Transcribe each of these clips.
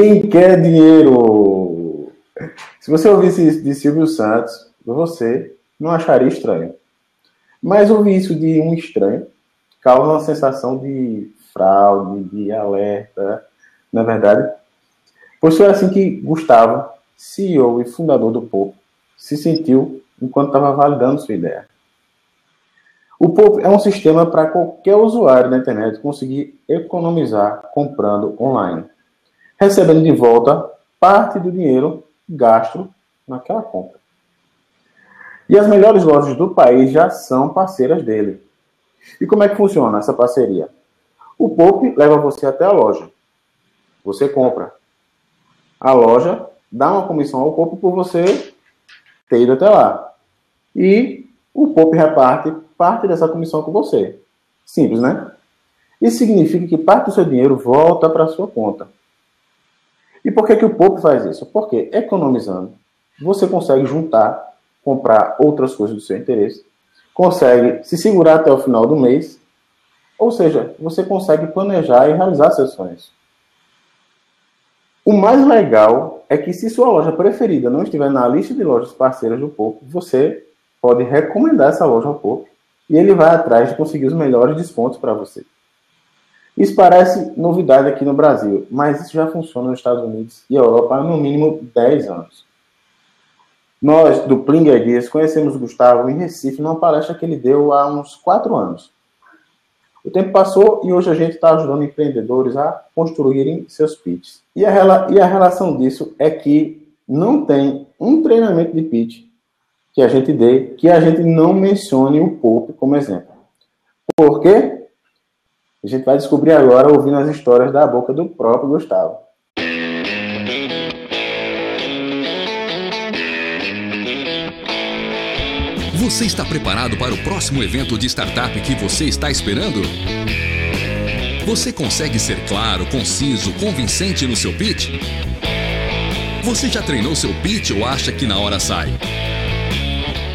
Quem quer dinheiro? Se você ouvisse isso de Silvio Santos, você não acharia estranho. Mas ouvir isso de um estranho causa uma sensação de fraude, de alerta, na é verdade. Foi assim que Gustavo, CEO e fundador do Pop, se sentiu enquanto estava validando sua ideia. O Pop é um sistema para qualquer usuário da internet conseguir economizar comprando online, recebendo de volta parte do dinheiro gasto naquela compra. E as melhores lojas do país já são parceiras dele. E como é que funciona essa parceria? O Poupe leva você até a loja. Você compra. A loja dá uma comissão ao Poupe por você ter ido até lá. E o Poupe reparte parte dessa comissão com você. Simples, né? Isso significa que parte do seu dinheiro volta para sua conta. E por que, que o Poupe faz isso? Porque economizando, você consegue juntar comprar outras coisas do seu interesse, consegue se segurar até o final do mês, ou seja, você consegue planejar e realizar seus sonhos. O mais legal é que se sua loja preferida não estiver na lista de lojas parceiras do Pouco, você pode recomendar essa loja ao Pouco e ele vai atrás de conseguir os melhores descontos para você. Isso parece novidade aqui no Brasil, mas isso já funciona nos Estados Unidos e Europa há no mínimo 10 anos. Nós, do Pling Ideas, conhecemos o Gustavo em Recife, numa palestra que ele deu há uns quatro anos. O tempo passou e hoje a gente está ajudando empreendedores a construírem seus pitches. E a, e a relação disso é que não tem um treinamento de pitch que a gente dê que a gente não mencione o Pope como exemplo. Por quê? A gente vai descobrir agora ouvindo as histórias da boca do próprio Gustavo. Você está preparado para o próximo evento de startup que você está esperando? Você consegue ser claro, conciso, convincente no seu pitch? Você já treinou seu pitch ou acha que na hora sai?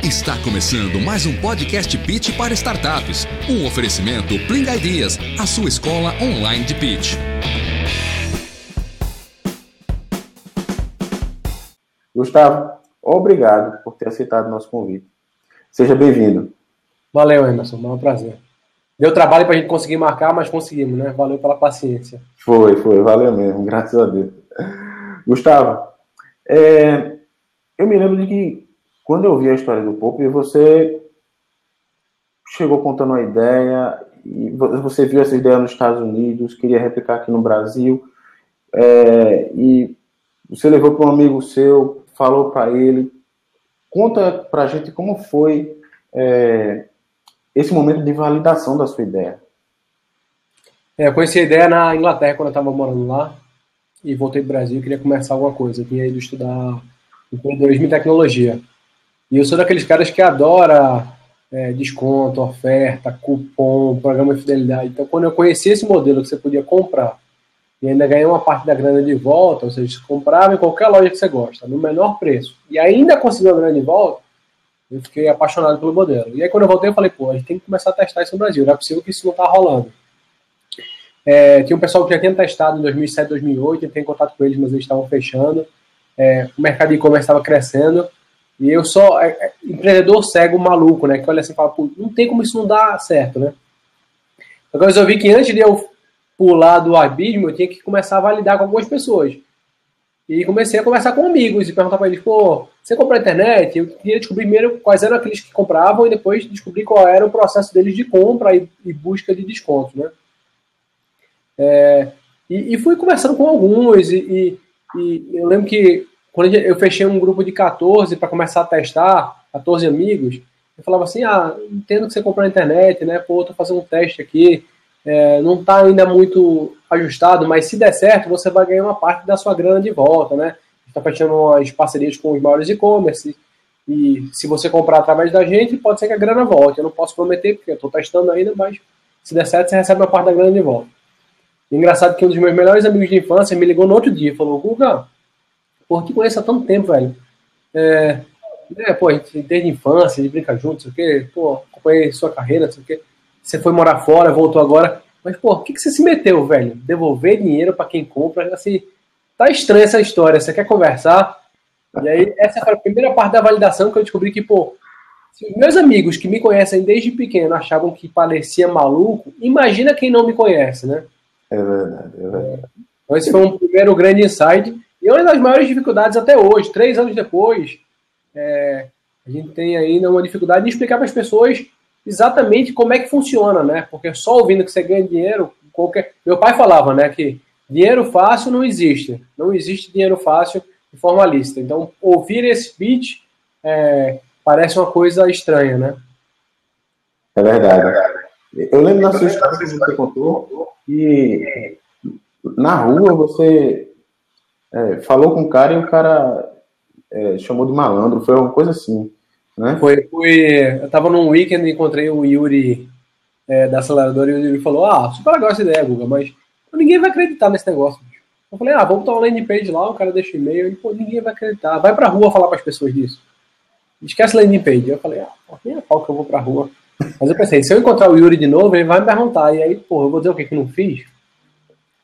Está começando mais um podcast Pitch para startups. Um oferecimento Pling Ideas, a sua escola online de pitch. Gustavo, obrigado por ter aceitado nosso convite. Seja bem-vindo. Valeu, Emerson. É um prazer. Deu trabalho para a gente conseguir marcar, mas conseguimos, né? Valeu pela paciência. Foi, foi. Valeu mesmo. Graças a Deus. Gustavo, é, eu me lembro de que quando eu vi a história do Pope, você chegou contando uma ideia, e você viu essa ideia nos Estados Unidos, queria replicar aqui no Brasil, é, e você levou para um amigo seu, falou para ele, Conta para a gente como foi é, esse momento de validação da sua ideia. É, eu conheci a ideia na Inglaterra quando eu estava morando lá e voltei para o Brasil queria começar alguma coisa. Eu tinha ido estudar empreendedorismo e tecnologia. E eu sou daqueles caras que adora é, desconto, oferta, cupom, programa de fidelidade. Então, quando eu conheci esse modelo que você podia comprar e ainda ganhar uma parte da grana de volta, ou seja, você comprava em qualquer loja que você gosta, no menor preço, e ainda conseguiu a grana de volta, eu fiquei apaixonado pelo modelo. E aí quando eu voltei, eu falei, pô, a gente tem que começar a testar isso no Brasil, não é possível que isso não está rolando. É, tinha um pessoal que já tinha testado em 2007, 2008, eu tenho contato com eles, mas eles estavam fechando, é, o mercado de e-commerce estava crescendo, e eu só, é, é, empreendedor cego, maluco, né, que olha assim e fala, não tem como isso não dar certo, né. Então eu resolvi que antes de eu pular do abismo, eu tinha que começar a validar com algumas pessoas. E comecei a conversar com amigos e perguntar para eles, pô, você comprou a internet? Eu queria descobrir primeiro quais eram aqueles que compravam e depois descobrir qual era o processo deles de compra e, e busca de desconto, né? É, e, e, fui conversando com alguns e, e, eu lembro que quando eu fechei um grupo de 14 para começar a testar, 14 amigos, eu falava assim, ah, entendo que você comprou na internet, né? Pô, tô fazendo um teste aqui, é, não está ainda muito ajustado, mas se der certo, você vai ganhar uma parte da sua grana de volta, né? Está fechando as parcerias com os maiores e-commerce e se você comprar através da gente, pode ser que a grana volte. Eu não posso prometer, porque eu estou testando ainda, mas se der certo, você recebe uma parte da grana de volta. Engraçado que um dos meus melhores amigos de infância me ligou no outro dia e falou, Guga, pô, te conheço há tanto tempo, velho. É, é, pô, desde a infância, a gente brinca junto, sei o quê, pô, acompanhei sua carreira, sei o quê você foi morar fora, voltou agora. Mas, pô, o que, que você se meteu, velho? Devolver dinheiro para quem compra, assim, tá estranha essa história, você quer conversar? E aí, essa foi a primeira parte da validação que eu descobri que, pô, se meus amigos que me conhecem desde pequeno achavam que parecia maluco, imagina quem não me conhece, né? É verdade, é verdade. Então, esse foi um primeiro grande insight. E uma das maiores dificuldades até hoje, três anos depois, é, a gente tem ainda uma dificuldade de explicar para as pessoas exatamente como é que funciona, né? Porque só ouvindo que você ganha dinheiro, qualquer. Meu pai falava, né, que dinheiro fácil não existe. Não existe dinheiro fácil e formalista. Então, ouvir esse pitch é, parece uma coisa estranha, né? É verdade. Eu lembro na sua história que você contou que na rua você é, falou com o cara e o cara é, chamou de malandro, foi uma coisa assim, né? Foi, foi eu tava num weekend e encontrei o Yuri é, da aceleradora e o Yuri falou, ah, super legal essa ideia, Guga, mas ninguém vai acreditar nesse negócio. Eu falei, ah, vamos botar uma landing page lá, o cara deixa e-mail, e pô, ninguém vai acreditar, vai pra rua falar para as pessoas disso. Esquece landing page. Eu falei, ah, nem a pau que eu vou pra rua. Mas eu pensei, se eu encontrar o Yuri de novo, ele vai me perguntar, e aí, pô, eu vou dizer o que que não fiz?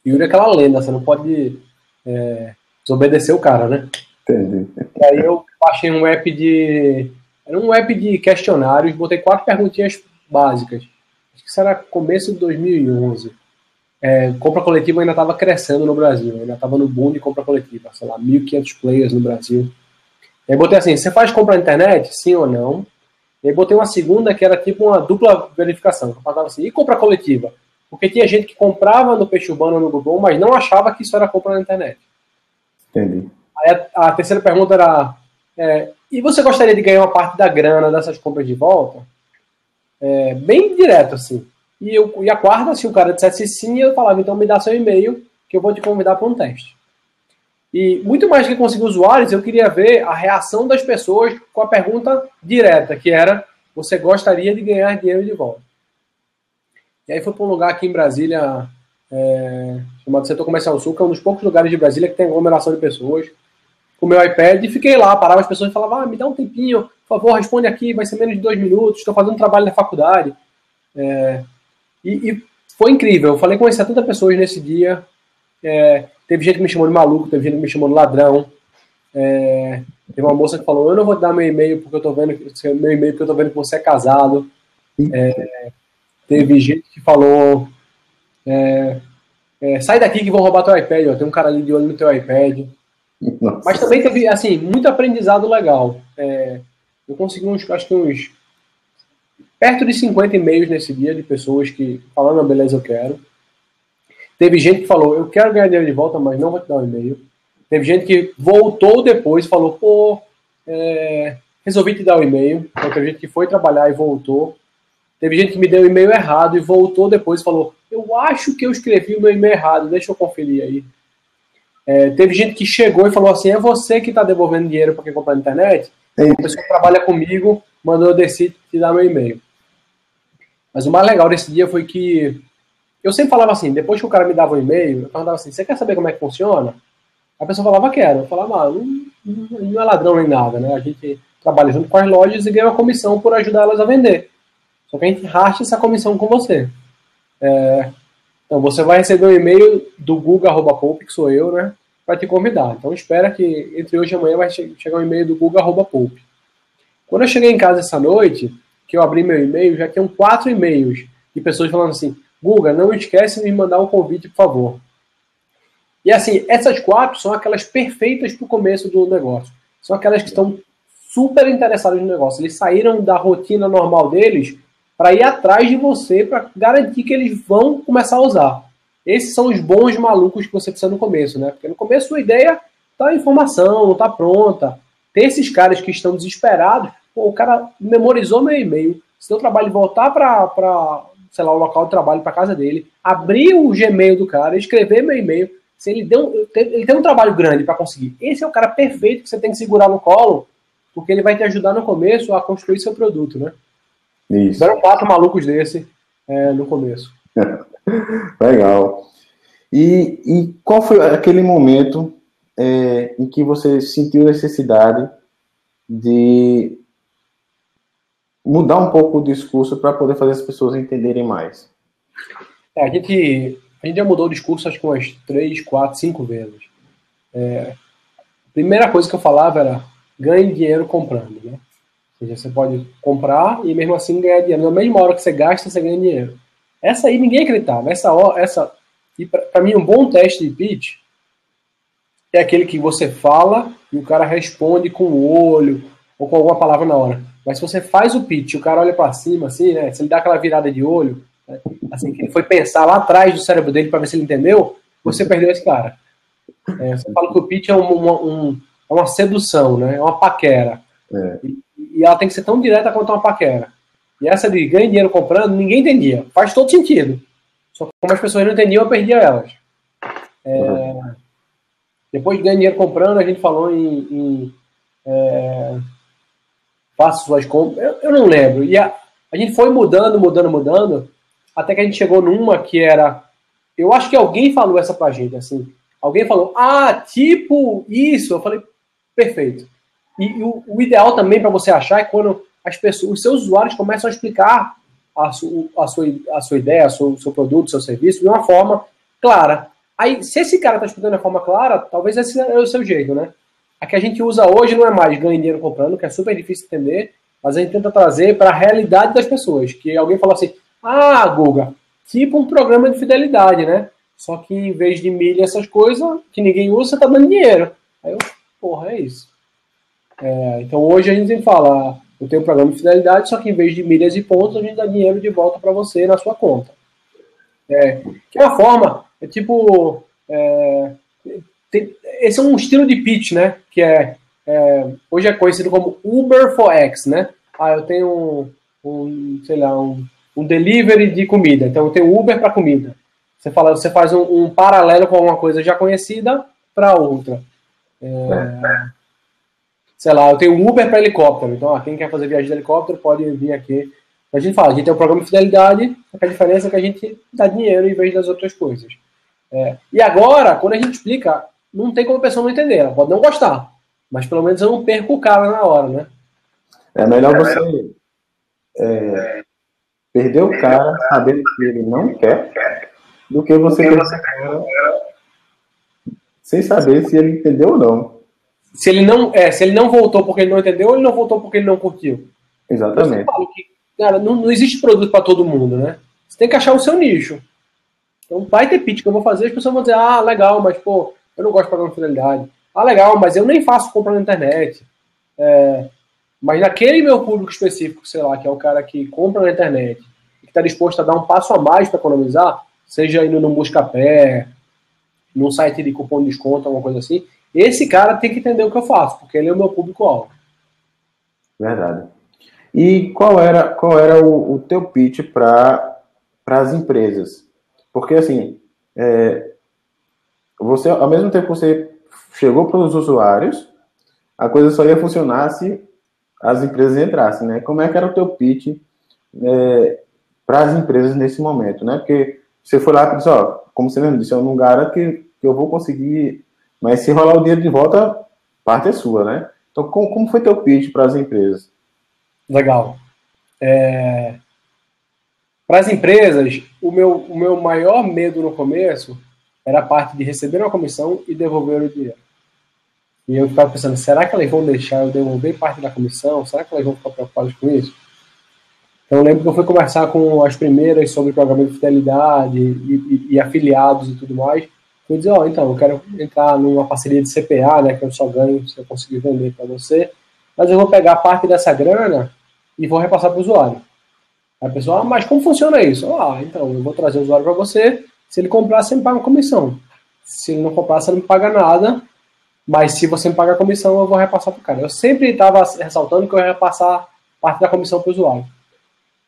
Yuri é aquela lenda, você não pode é, desobedecer o cara, né? Entendi. E aí eu baixei um app de. Era um app de questionários, botei quatro perguntinhas básicas. Acho que isso era começo de 2011. É, compra coletiva ainda estava crescendo no Brasil, ainda estava no boom de compra coletiva, sei lá, 1.500 players no Brasil. E aí botei assim: você faz compra na internet? Sim ou não? E aí botei uma segunda que era tipo uma dupla verificação. Eu falava assim: e compra coletiva? Porque tinha gente que comprava no Peixe Urbano no Google, mas não achava que isso era compra na internet. Entendi. A, a terceira pergunta era: é, e você gostaria de ganhar uma parte da grana dessas compras de volta? É, bem direto, assim. E, eu, e a quarta, se o cara dissesse sim, eu falava: então me dá seu e-mail, que eu vou te convidar para um teste. E muito mais que conseguir usuários, eu queria ver a reação das pessoas com a pergunta direta, que era: você gostaria de ganhar dinheiro de volta? E aí foi para um lugar aqui em Brasília, é, chamado Setor Comercial Sul, que é um dos poucos lugares de Brasília que tem aglomeração de pessoas com o meu iPad e fiquei lá, parava as pessoas e falava, ah, me dá um tempinho, por favor, responde aqui, vai ser menos de dois minutos, estou fazendo trabalho na faculdade. É, e, e, foi incrível, eu falei com umas 70 pessoas nesse dia, é, teve gente que me chamou de maluco, teve gente que me chamou de ladrão, é, teve uma moça que falou, eu não vou dar meu e-mail porque eu tô vendo meu e-mail porque eu tô vendo que você é casado. É, teve gente que falou, é, é, sai daqui que vão roubar teu iPad, ó, tem um cara ali de olho no teu iPad. Nossa. Mas também teve, assim, muito aprendizado legal. É, eu consegui uns, acho que uns, perto de 50 e-mails nesse dia de pessoas que falando, beleza, eu quero. Teve gente que falou, eu quero ganhar dinheiro de volta, mas não vou te dar um e-mail. Teve gente que voltou depois e falou, pô, é, resolvi te dar o um e-mail. Então, teve gente que foi trabalhar e voltou. Teve gente que me deu o um e-mail errado e voltou depois e falou, eu acho que eu escrevi o meu e-mail errado, deixa eu conferir aí. É, teve gente que chegou e falou assim: é você que está devolvendo dinheiro para quem comprar na internet? É a pessoa que trabalha comigo mandou eu descer te dar meu e-mail. Mas o mais legal desse dia foi que eu sempre falava assim: depois que o cara me dava um e-mail, eu perguntava assim: você quer saber como é que funciona? A pessoa falava: quero. Eu falava: ah, não, não é ladrão nem nada, né? A gente trabalha junto com as lojas e ganha uma comissão por ajudar elas a vender. Só que a gente racha essa comissão com você. É, então você vai receber um e-mail do Google.poup, que sou eu, né? Para te convidar. Então espera que entre hoje e amanhã vai chegar um e-mail do Google.poup. Quando eu cheguei em casa essa noite, que eu abri meu e-mail, já tinham quatro e-mails de pessoas falando assim: Guga, não esquece de me mandar um convite, por favor. E assim, essas quatro são aquelas perfeitas para o começo do negócio. São aquelas que estão super interessadas no negócio. Eles saíram da rotina normal deles para ir atrás de você para garantir que eles vão começar a usar. Esses são os bons malucos que você precisa no começo, né? Porque no começo sua ideia tá informação, não tá pronta. Tem esses caras que estão desesperados. Pô, o cara memorizou meu e-mail. Se deu trabalho de voltar para, sei lá, o local de trabalho, para casa dele, abrir o Gmail do cara, escrever meu e-mail. Se ele, deu, ele tem um trabalho grande para conseguir. Esse é o cara perfeito que você tem que segurar no colo, porque ele vai te ajudar no começo a construir seu produto, né? Isso. Eram quatro malucos desse é, no começo. Legal. E, e qual foi aquele momento é, em que você sentiu necessidade de mudar um pouco o discurso para poder fazer as pessoas entenderem mais? É, a, gente, a gente já mudou o discurso acho que umas três, quatro, cinco vezes. É, a primeira coisa que eu falava era ganhe dinheiro comprando, né? Seja, você pode comprar e mesmo assim ganhar dinheiro. Na mesma hora que você gasta, você ganha dinheiro. Essa aí ninguém acreditava. Essa, essa e para mim um bom teste de pitch é aquele que você fala e o cara responde com o olho ou com alguma palavra na hora. Mas se você faz o pitch, o cara olha para cima, assim, né? Se ele dá aquela virada de olho, né, assim, que ele foi pensar lá atrás do cérebro dele para ver se ele entendeu, você perdeu esse cara. É, você fala que o pitch é uma, um, é uma sedução, né? É uma paquera. É. E, e, ela tem que ser tão direta quanto uma paquera. E essa de ganhar dinheiro comprando, ninguém entendia. Faz todo sentido. Só que como as pessoas não entendiam, eu perdia elas. É. Depois de ganhar dinheiro comprando, a gente falou em, em é, faça suas compras. Eu, eu, não lembro. E a, a gente foi mudando, mudando, mudando, até que a gente chegou numa que era. Eu acho que alguém falou essa pra gente, assim. Alguém falou, ah, tipo isso. Eu falei, perfeito. E, o, o, ideal também para você achar é quando as pessoas, os seus usuários começam a explicar a, su, a, sua, a sua ideia, o seu produto, o seu serviço de uma forma clara. Aí, se esse cara está explicando de forma clara, talvez esse é o seu jeito, né? A que a gente usa hoje não é mais ganhar dinheiro comprando, que é super difícil de entender, mas a gente tenta trazer para a realidade das pessoas. Que alguém falou assim: ah, Guga, tipo um programa de fidelidade, né? Só que em vez de milha, essas coisas que ninguém usa, você tá dando dinheiro. Aí eu, porra, é isso. É, então hoje a gente fala: eu tenho um programa de fidelidade, só que em vez de milhas e pontos, a gente dá dinheiro de volta para você na sua conta. É, que é uma forma, é tipo. É, tem, esse é um estilo de pitch, né? Que é, é, hoje é conhecido como Uber for X, né? Ah, eu tenho um, um sei lá, um, um, delivery de comida. Então eu tenho Uber para comida. Você fala, você faz um, um, paralelo com uma coisa já conhecida para outra. É, sei lá, eu tenho Uber para helicóptero. Então, ah, quem quer fazer viagem de helicóptero pode vir aqui. A gente fala, a gente tem um programa de fidelidade, a diferença é que a gente dá dinheiro em vez das outras coisas. É, e agora, quando a gente explica não tem como a pessoa não entender. Ela pode não gostar, mas pelo menos eu não perco o cara na hora, né? É melhor você é, perder o cara sabendo que ele não quer do que você perder o cara sem saber se ele entendeu ou não. Se ele não, é, se ele não voltou porque ele não entendeu ou ele não voltou porque ele não curtiu. Exatamente. Que, cara, não, não existe produto para todo mundo, né? Você tem que achar o seu nicho. Então vai ter pitch que eu vou fazer, as pessoas vão dizer, ah, legal, mas pô, eu não gosto de programa de fidelidade. Ah, legal, mas eu nem faço compra na internet. É, mas naquele meu público específico, sei lá, que é o cara que compra na internet e que está disposto a dar um passo a mais para economizar, seja indo no Buscapé, num site de cupom de desconto, alguma coisa assim, esse cara tem que entender o que eu faço, porque ele é o meu público-alvo. Verdade. E qual era, qual era o, o teu pitch para as empresas? Porque, assim, é, você, ao mesmo tempo que você chegou para os usuários, a coisa só ia funcionar se as empresas entrassem, né? Como é que era o teu pitch é, para as empresas nesse momento, né? Porque você foi lá e disse, ó, como você mesmo disse, eu não garanto que, que eu vou conseguir, mas se rolar o dinheiro de volta, parte é sua, né? Então, como, como foi teu pitch para as empresas? Legal. É... Para as empresas, o meu, o meu maior medo no começo era a parte de receber uma comissão e devolver o dinheiro. E eu ficava pensando, será que elas vão deixar eu devolver parte da comissão? Será que elas vão ficar preocupadas com isso? Então eu lembro que eu fui conversar com as primeiras sobre pagamento de fidelidade e, e, e, afiliados e tudo mais. Eu dizer, ó, oh, então, eu quero entrar numa parceria de CPA, né, que eu só ganho se eu conseguir vender para você, mas eu vou pegar parte dessa grana e vou repassar para o usuário. Aí a pessoa, ah, mas como funciona isso? Ah, então, eu vou trazer o usuário para você, se ele comprar, você me paga uma comissão. Se ele não comprar, você não me paga nada. Mas se você me pagar a comissão, eu vou repassar para o cara. Eu sempre estava ressaltando que eu ia repassar parte da comissão para o usuário.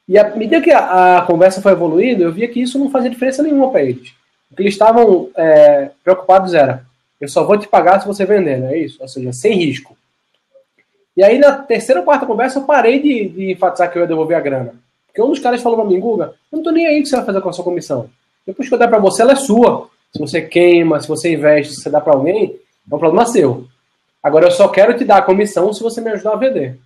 E à medida que a, a, conversa foi evoluindo, eu via que isso não fazia diferença nenhuma para eles. O que eles estavam é, preocupados era: eu só vou te pagar se você vender, não é isso? Ou seja, sem risco. E aí, na terceira ou quarta conversa, eu parei de, de enfatizar que eu ia devolver a grana. Porque um dos caras falou para mim, Guga, eu não tô nem aí que você vai fazer com a sua comissão. Depois que eu der para você, ela é sua. Se você queima, se você investe, se você dá para alguém, é um problema seu. Agora eu só quero te dar a comissão se você me ajudar a vender.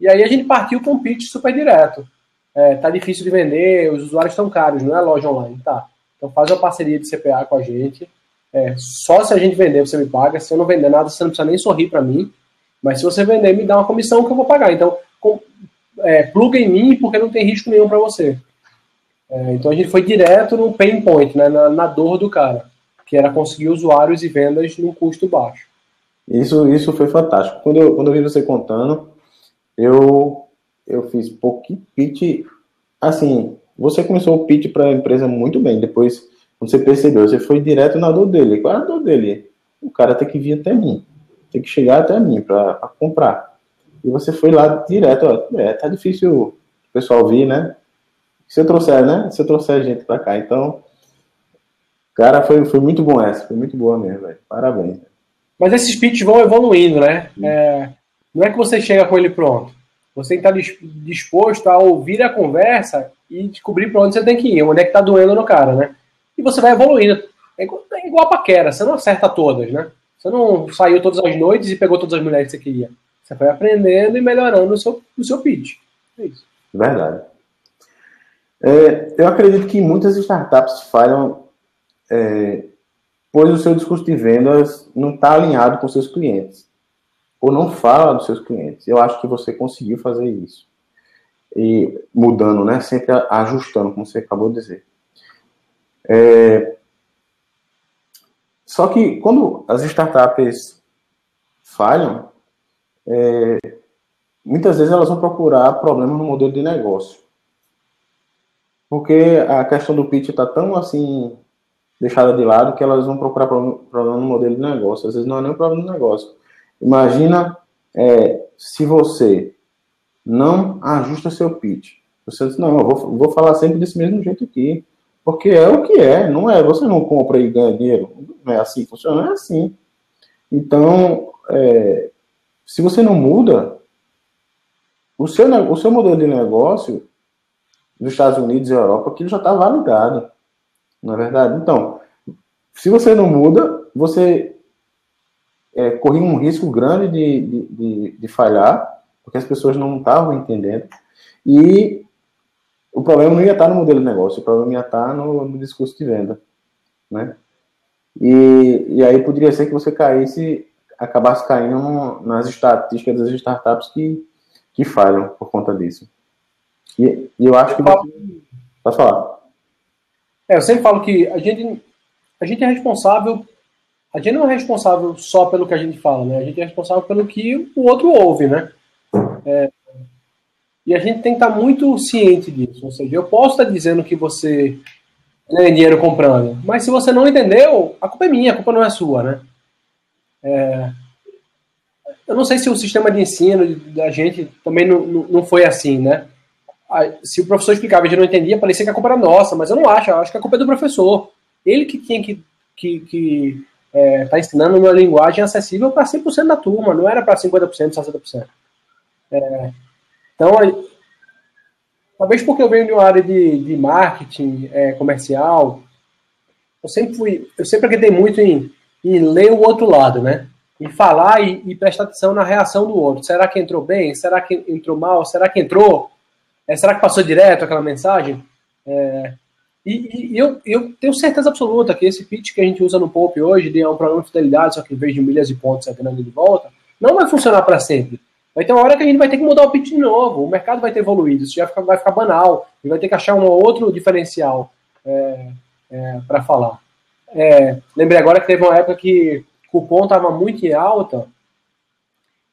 E aí a gente partiu com um pitch super direto. É, tá difícil de vender, os usuários estão caros, não é loja online, tá? Então faz uma parceria de CPA com a gente é, só se a gente vender você me paga, se eu não vender nada você não precisa nem sorrir para mim, mas se você vender me dá uma comissão que eu vou pagar. Então, com, é, pluga em mim porque não tem risco nenhum para você. É, então a gente foi direto no pain point, né, na, na, dor do cara, que era conseguir usuários e vendas num custo baixo. Isso, isso foi fantástico. Quando eu, quando eu vi você contando, eu, eu fiz pouquinho pitch. Assim, você começou o pitch para a empresa muito bem. Depois, quando você percebeu, você foi direto na dor dele. Qual é a dor dele? O cara tem que vir até mim. Tem que chegar até mim para comprar. E você foi lá direto. Ó, é, tá difícil o pessoal vir, né? Se eu trouxer, né? Se eu trouxer gente para cá. Então, cara, foi, foi muito bom essa. Foi muito boa mesmo, velho. Parabéns. Mas esses pitches vão evoluindo, né? É, não é que você chega com ele pronto. Você tem que estar disposto a ouvir a conversa e descobrir para onde você tem que ir, onde é que está doendo no cara, né? E você vai evoluindo. É igual, é igual a paquera, você não acerta todas, né? Você não saiu todas as noites e pegou todas as mulheres que você queria. Você foi aprendendo e melhorando o seu, o seu pitch. É isso. Verdade. É, eu acredito que muitas startups falham é, pois o seu discurso de vendas não está alinhado com seus clientes ou não fala dos seus clientes. Eu acho que você conseguiu fazer isso e mudando, né? Sempre ajustando, como você acabou de dizer. É... Só que quando as startups falham, é... muitas vezes elas vão procurar problemas no modelo de negócio. Porque a questão do pitch está tão assim deixada de lado que elas vão procurar problema no modelo de negócio. Às vezes não é nem o problema do negócio. Imagina é, se você não ajusta seu pitch. Você diz, não, eu vou, vou falar sempre desse mesmo jeito aqui. Porque é o que é, não é. Você não compra e ganha dinheiro. Não é assim, funciona é assim. Então, é, se você não muda, o seu, o seu modelo de negócio dos Estados Unidos e Europa, aquilo já está validado. Não é verdade? Então, se você não muda, você é, corria um risco grande de, de, de, de falhar, porque as pessoas não estavam entendendo. E o problema não ia estar no modelo de negócio, o problema ia estar no, no discurso de venda. Né? E, e aí poderia ser que você caísse, acabasse caindo nas estatísticas das startups que, que falham por conta disso. E, e eu acho que. Você... Pode falar. É, eu sempre falo que a gente, a gente é responsável. A gente não é responsável só pelo que a gente fala, né? A gente é responsável pelo que o outro ouve, né? É, e a gente tem que estar muito ciente disso. Ou seja, eu posso estar dizendo que você ganha dinheiro comprando, mas se você não entendeu, a culpa é minha, a culpa não é sua, né? É, eu não sei se o sistema de ensino da gente também não, não foi assim, né? se o professor explicava e gente não entendia, parecia que a culpa era nossa, mas eu não acho, eu acho que a culpa é do professor. Ele que tinha que que, que é, tá ensinando uma linguagem acessível para 100% da turma, não era para 50%, 60%. É, então, talvez porque eu venho de uma área de, de marketing é, comercial, eu sempre fui, eu sempre acreditei muito em, em ler o outro lado, né? Em falar e, e prestar atenção na reação do outro. Será que entrou bem? Será que entrou mal? Será que entrou? É, será que passou direto aquela mensagem? É, e, e eu, eu, tenho certeza absoluta que esse pitch que a gente usa no Pop hoje, de é um programa de fidelidade, só que em vez de milhas e pontos é grande de volta, não vai funcionar para sempre. Vai ter uma hora que a gente vai ter que mudar o pitch de novo, o mercado vai ter evoluído, isso já fica, vai ficar banal, e vai ter que achar um outro diferencial é, é, para falar. É, lembrei agora que teve uma época que cupom estava muito em alta,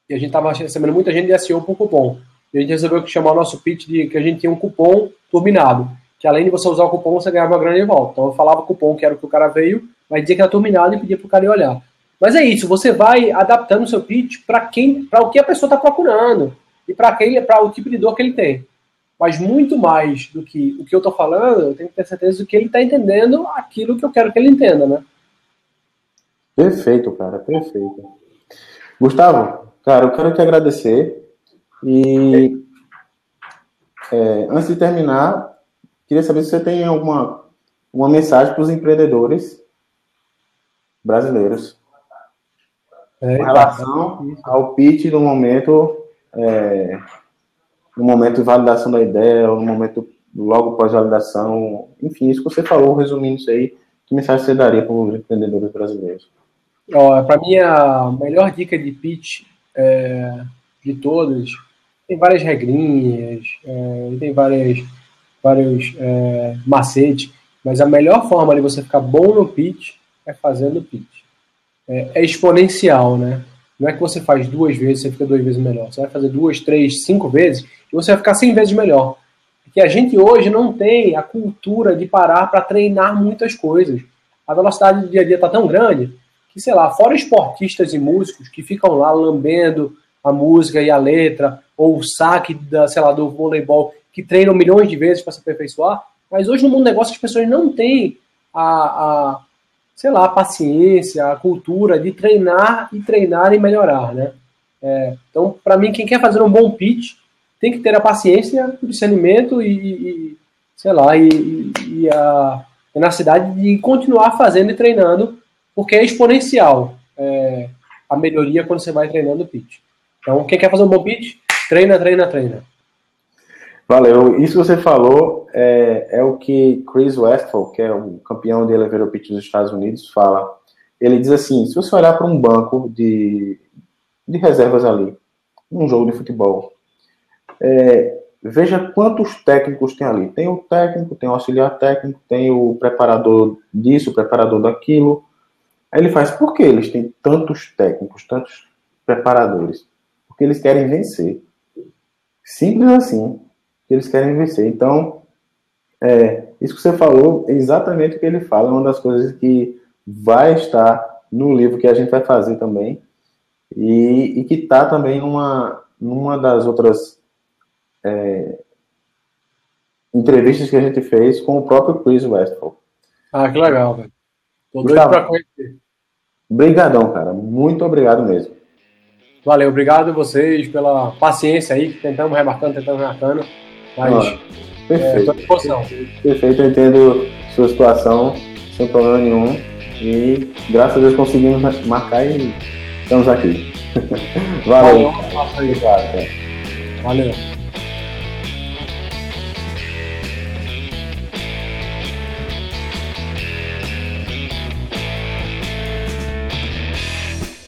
e a gente estava recebendo muita gente de SEO por cupom. E a gente resolveu chamar o nosso pitch de que a gente tinha um cupom turbinado. Que além de você usar o cupom, você ganhava uma grana de volta. Então eu falava o cupom que era o que o cara veio, mas dizia que era turbinado e pedia para o cara ir olhar. Mas é isso, você vai adaptando o seu pitch para quem, para o que a pessoa está procurando e para aquele, para o tipo de dor que ele tem. Mas muito mais do que o que eu estou falando, eu tenho que ter certeza de que ele está entendendo aquilo que eu quero que ele entenda, né? Perfeito, cara, perfeito. Gustavo, cara, eu quero te agradecer e é, antes de terminar, queria saber se você tem alguma uma mensagem para os empreendedores brasileiros é, com relação ao pitch no momento é, no momento de validação da ideia, ou no momento logo pós-validação, enfim, isso que você falou, resumindo isso aí, Que mensagem você daria para os empreendedores brasileiros? Para mim, a melhor dica de pitch é, de todas, tem várias regrinhas, é, tem várias, vários é, macetes, mas a melhor forma de você ficar bom no pitch é fazendo pitch. É, é, exponencial, né? Não é que você faz duas vezes você fica duas vezes melhor. Você vai fazer duas, três, cinco vezes e você vai ficar cem vezes melhor. Porque a gente hoje não tem a cultura de parar para treinar muitas coisas. A velocidade do dia a dia está tão grande que, sei lá, fora esportistas e músicos que ficam lá lambendo a música e a letra, ou o saque da, sei lá, do voleibol, que treinam milhões de vezes para se aperfeiçoar, mas hoje no mundo do negócio as pessoas não têm a, a, sei lá, a paciência, a cultura de treinar e treinar e melhorar, né? É, então, para mim, quem quer fazer um bom pitch tem que ter a paciência, o discernimento e, e sei lá, e, e a tenacidade de continuar fazendo e treinando porque é exponencial é, a melhoria quando você vai treinando o pitch. Então, quem quer fazer um bom pitch, treina, treina, treina. Valeu. Isso que você falou é, é o que Chris Westphal, que é o campeão de elevator pitch dos Estados Unidos, fala. Ele diz assim: se você olhar para um banco de, de reservas ali, um jogo de futebol, é, veja quantos técnicos tem ali. Tem o técnico, tem o auxiliar técnico, tem o preparador disso, o preparador daquilo, Aí ele faz, por que eles têm tantos técnicos, tantos preparadores? Porque eles querem vencer. Simples assim, eles querem vencer. Então, é, isso que você falou é exatamente o que ele fala, é uma das coisas que vai estar no livro que a gente vai fazer também, e, e que está também numa, numa das outras é, entrevistas que a gente fez com o próprio Chris Westphal. Ah, que legal, velho. Tô doido pra conhecer. Obrigadão, cara. Muito obrigado mesmo. Valeu, obrigado a vocês pela paciência aí, que tentamos remarcando, tentamos remarcando. Mas ah, perfeito. É, perfeito. Perfeito, eu entendo sua situação, sem problema nenhum. E graças a Deus conseguimos marcar e estamos aqui. Valeu. Valeu. Valeu.